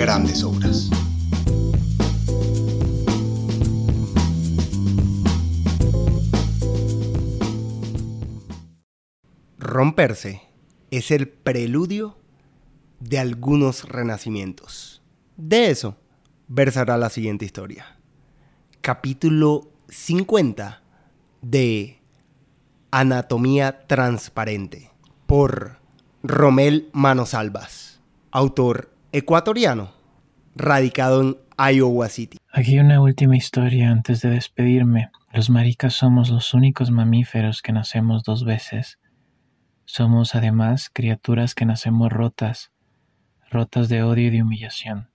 grandes obras. Romperse es el preludio de algunos renacimientos. De eso versará la siguiente historia. Capítulo 50 de Anatomía Transparente por Romel Manosalvas, autor ecuatoriano, radicado en Iowa City. Aquí una última historia antes de despedirme. Los maricas somos los únicos mamíferos que nacemos dos veces. Somos además criaturas que nacemos rotas, rotas de odio y de humillación.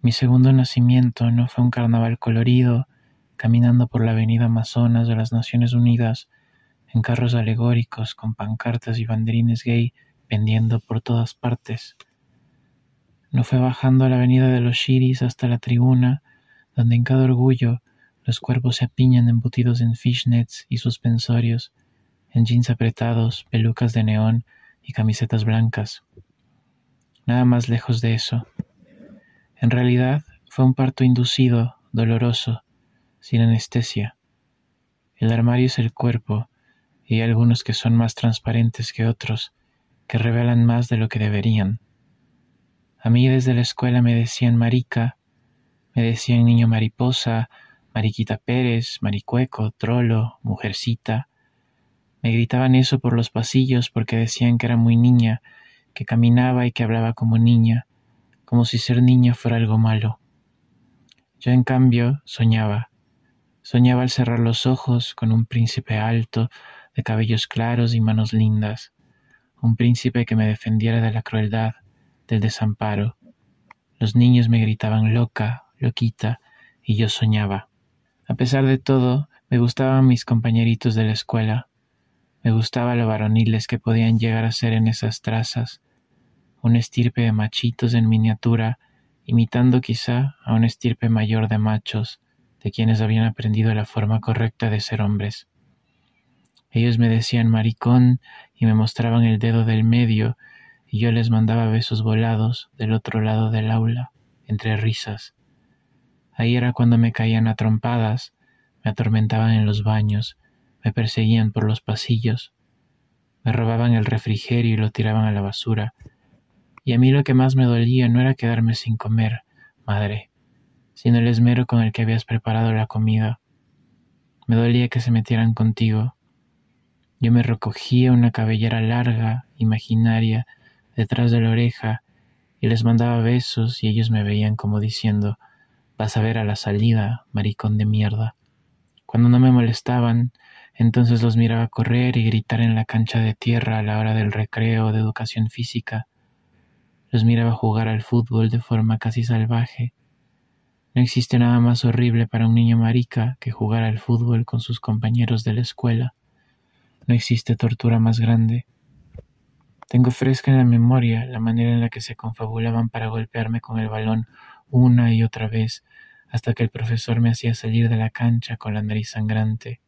Mi segundo nacimiento no fue un carnaval colorido, caminando por la avenida Amazonas de las Naciones Unidas, en carros alegóricos con pancartas y banderines gay pendiendo por todas partes. No fue bajando a la avenida de los Shiris hasta la tribuna, donde en cada orgullo los cuerpos se apiñan embutidos en fishnets y suspensorios, en jeans apretados, pelucas de neón y camisetas blancas. Nada más lejos de eso. En realidad fue un parto inducido, doloroso, sin anestesia. El armario es el cuerpo, y hay algunos que son más transparentes que otros, que revelan más de lo que deberían. A mí desde la escuela me decían marica, me decían niño mariposa, mariquita Pérez, maricueco, trolo, mujercita. Me gritaban eso por los pasillos porque decían que era muy niña, que caminaba y que hablaba como niña, como si ser niña fuera algo malo. Yo en cambio soñaba, Soñaba al cerrar los ojos con un príncipe alto, de cabellos claros y manos lindas, un príncipe que me defendiera de la crueldad, del desamparo. Los niños me gritaban loca, loquita, y yo soñaba. A pesar de todo, me gustaban mis compañeritos de la escuela, me gustaba lo varoniles que podían llegar a ser en esas trazas, un estirpe de machitos en miniatura, imitando quizá a un estirpe mayor de machos, de quienes habían aprendido la forma correcta de ser hombres. Ellos me decían maricón y me mostraban el dedo del medio, y yo les mandaba besos volados del otro lado del aula, entre risas. Ahí era cuando me caían a trompadas, me atormentaban en los baños, me perseguían por los pasillos, me robaban el refrigerio y lo tiraban a la basura. Y a mí lo que más me dolía no era quedarme sin comer, madre, sino el esmero con el que habías preparado la comida. Me dolía que se metieran contigo. Yo me recogía una cabellera larga, imaginaria, detrás de la oreja, y les mandaba besos y ellos me veían como diciendo, vas a ver a la salida, maricón de mierda. Cuando no me molestaban, entonces los miraba correr y gritar en la cancha de tierra a la hora del recreo de educación física. Los miraba jugar al fútbol de forma casi salvaje, no existe nada más horrible para un niño marica que jugar al fútbol con sus compañeros de la escuela. No existe tortura más grande. Tengo fresca en la memoria la manera en la que se confabulaban para golpearme con el balón una y otra vez hasta que el profesor me hacía salir de la cancha con la nariz sangrante.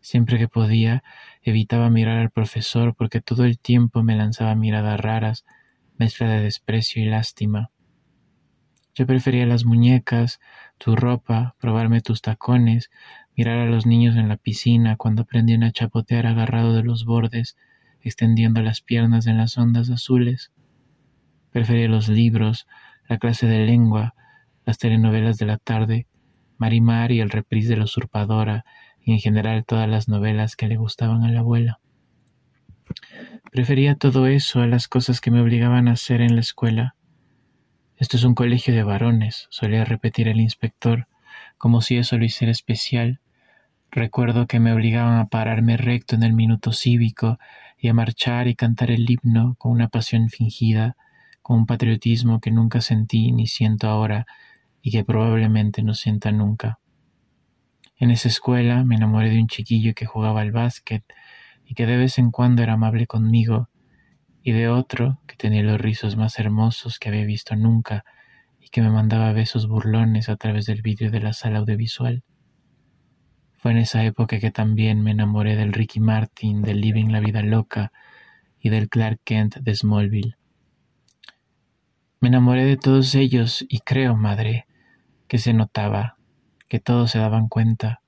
Siempre que podía, evitaba mirar al profesor porque todo el tiempo me lanzaba miradas raras, mezcla de desprecio y lástima. Yo prefería las muñecas, tu ropa, probarme tus tacones, mirar a los niños en la piscina cuando aprendían a chapotear agarrado de los bordes, extendiendo las piernas en las ondas azules. Prefería los libros, la clase de lengua, las telenovelas de la tarde, Marimar y el reprise de la usurpadora, y en general todas las novelas que le gustaban a la abuela. Prefería todo eso a las cosas que me obligaban a hacer en la escuela, esto es un colegio de varones, solía repetir el inspector, como si eso lo hiciera especial. Recuerdo que me obligaban a pararme recto en el minuto cívico y a marchar y cantar el himno con una pasión fingida, con un patriotismo que nunca sentí ni siento ahora y que probablemente no sienta nunca. En esa escuela me enamoré de un chiquillo que jugaba al básquet y que de vez en cuando era amable conmigo, y de otro que tenía los rizos más hermosos que había visto nunca y que me mandaba besos burlones a través del vidrio de la sala audiovisual. Fue en esa época que también me enamoré del Ricky Martin, del Living la Vida Loca y del Clark Kent de Smallville. Me enamoré de todos ellos y creo, madre, que se notaba, que todos se daban cuenta,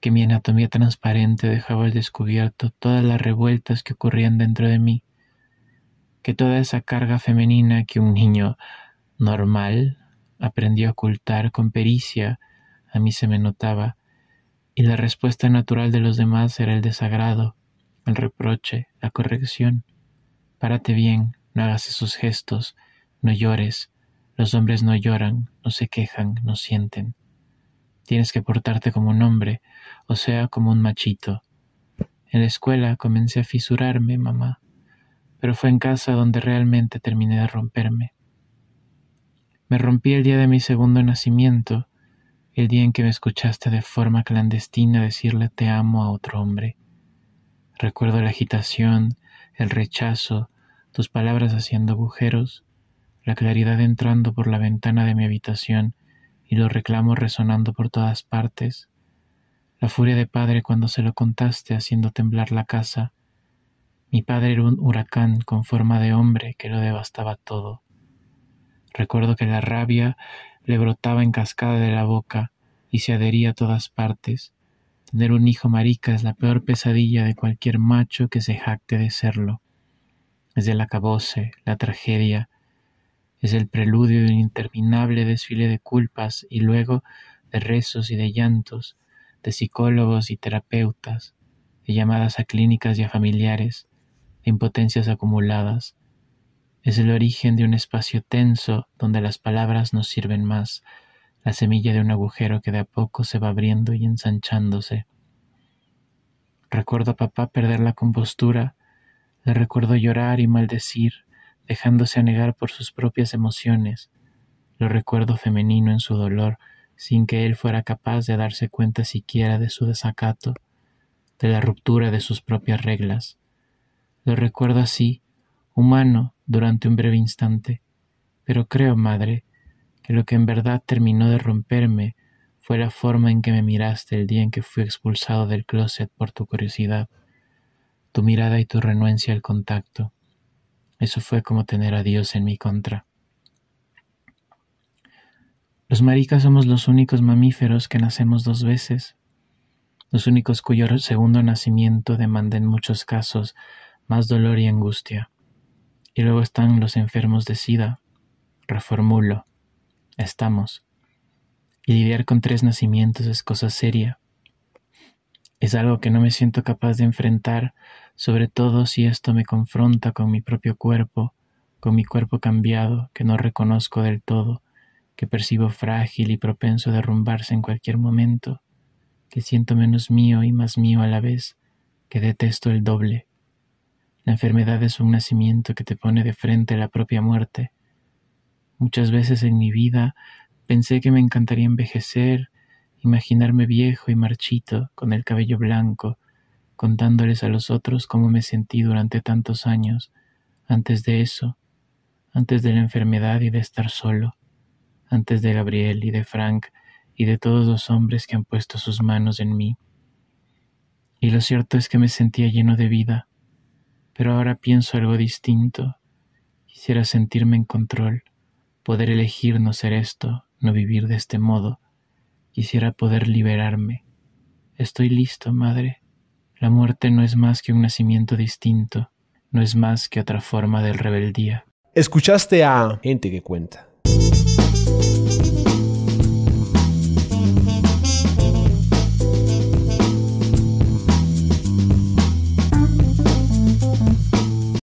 que mi anatomía transparente dejaba al descubierto todas las revueltas que ocurrían dentro de mí, que toda esa carga femenina que un niño normal aprendió a ocultar con pericia a mí se me notaba y la respuesta natural de los demás era el desagrado, el reproche, la corrección. Párate bien, no hagas esos gestos, no llores, los hombres no lloran, no se quejan, no sienten. Tienes que portarte como un hombre, o sea, como un machito. En la escuela comencé a fisurarme, mamá, pero fue en casa donde realmente terminé de romperme. Me rompí el día de mi segundo nacimiento, el día en que me escuchaste de forma clandestina decirle te amo a otro hombre. Recuerdo la agitación, el rechazo, tus palabras haciendo agujeros, la claridad entrando por la ventana de mi habitación y los reclamos resonando por todas partes, la furia de padre cuando se lo contaste haciendo temblar la casa. Mi padre era un huracán con forma de hombre que lo devastaba todo. Recuerdo que la rabia le brotaba en cascada de la boca y se adhería a todas partes. Tener un hijo marica es la peor pesadilla de cualquier macho que se jacte de serlo. Es el acabose, la tragedia, es el preludio de un interminable desfile de culpas y luego de rezos y de llantos, de psicólogos y terapeutas, de llamadas a clínicas y a familiares, de impotencias acumuladas, es el origen de un espacio tenso donde las palabras no sirven más, la semilla de un agujero que de a poco se va abriendo y ensanchándose. Recuerdo a papá perder la compostura, le recuerdo llorar y maldecir, dejándose anegar por sus propias emociones. Lo recuerdo femenino en su dolor, sin que él fuera capaz de darse cuenta siquiera de su desacato, de la ruptura de sus propias reglas. Lo recuerdo así, humano, durante un breve instante, pero creo, madre, que lo que en verdad terminó de romperme fue la forma en que me miraste el día en que fui expulsado del closet por tu curiosidad, tu mirada y tu renuencia al contacto. Eso fue como tener a Dios en mi contra. Los maricas somos los únicos mamíferos que nacemos dos veces, los únicos cuyo segundo nacimiento demanda en muchos casos más dolor y angustia. Y luego están los enfermos de SIDA. Reformulo. Estamos. Y lidiar con tres nacimientos es cosa seria. Es algo que no me siento capaz de enfrentar, sobre todo si esto me confronta con mi propio cuerpo, con mi cuerpo cambiado, que no reconozco del todo, que percibo frágil y propenso a derrumbarse en cualquier momento, que siento menos mío y más mío a la vez, que detesto el doble. La enfermedad es un nacimiento que te pone de frente a la propia muerte. Muchas veces en mi vida pensé que me encantaría envejecer, imaginarme viejo y marchito, con el cabello blanco, contándoles a los otros cómo me sentí durante tantos años, antes de eso, antes de la enfermedad y de estar solo, antes de Gabriel y de Frank y de todos los hombres que han puesto sus manos en mí. Y lo cierto es que me sentía lleno de vida, pero ahora pienso algo distinto. Quisiera sentirme en control, poder elegir no ser esto, no vivir de este modo. Quisiera poder liberarme. Estoy listo, madre. La muerte no es más que un nacimiento distinto, no es más que otra forma de rebeldía. Escuchaste a Gente que Cuenta.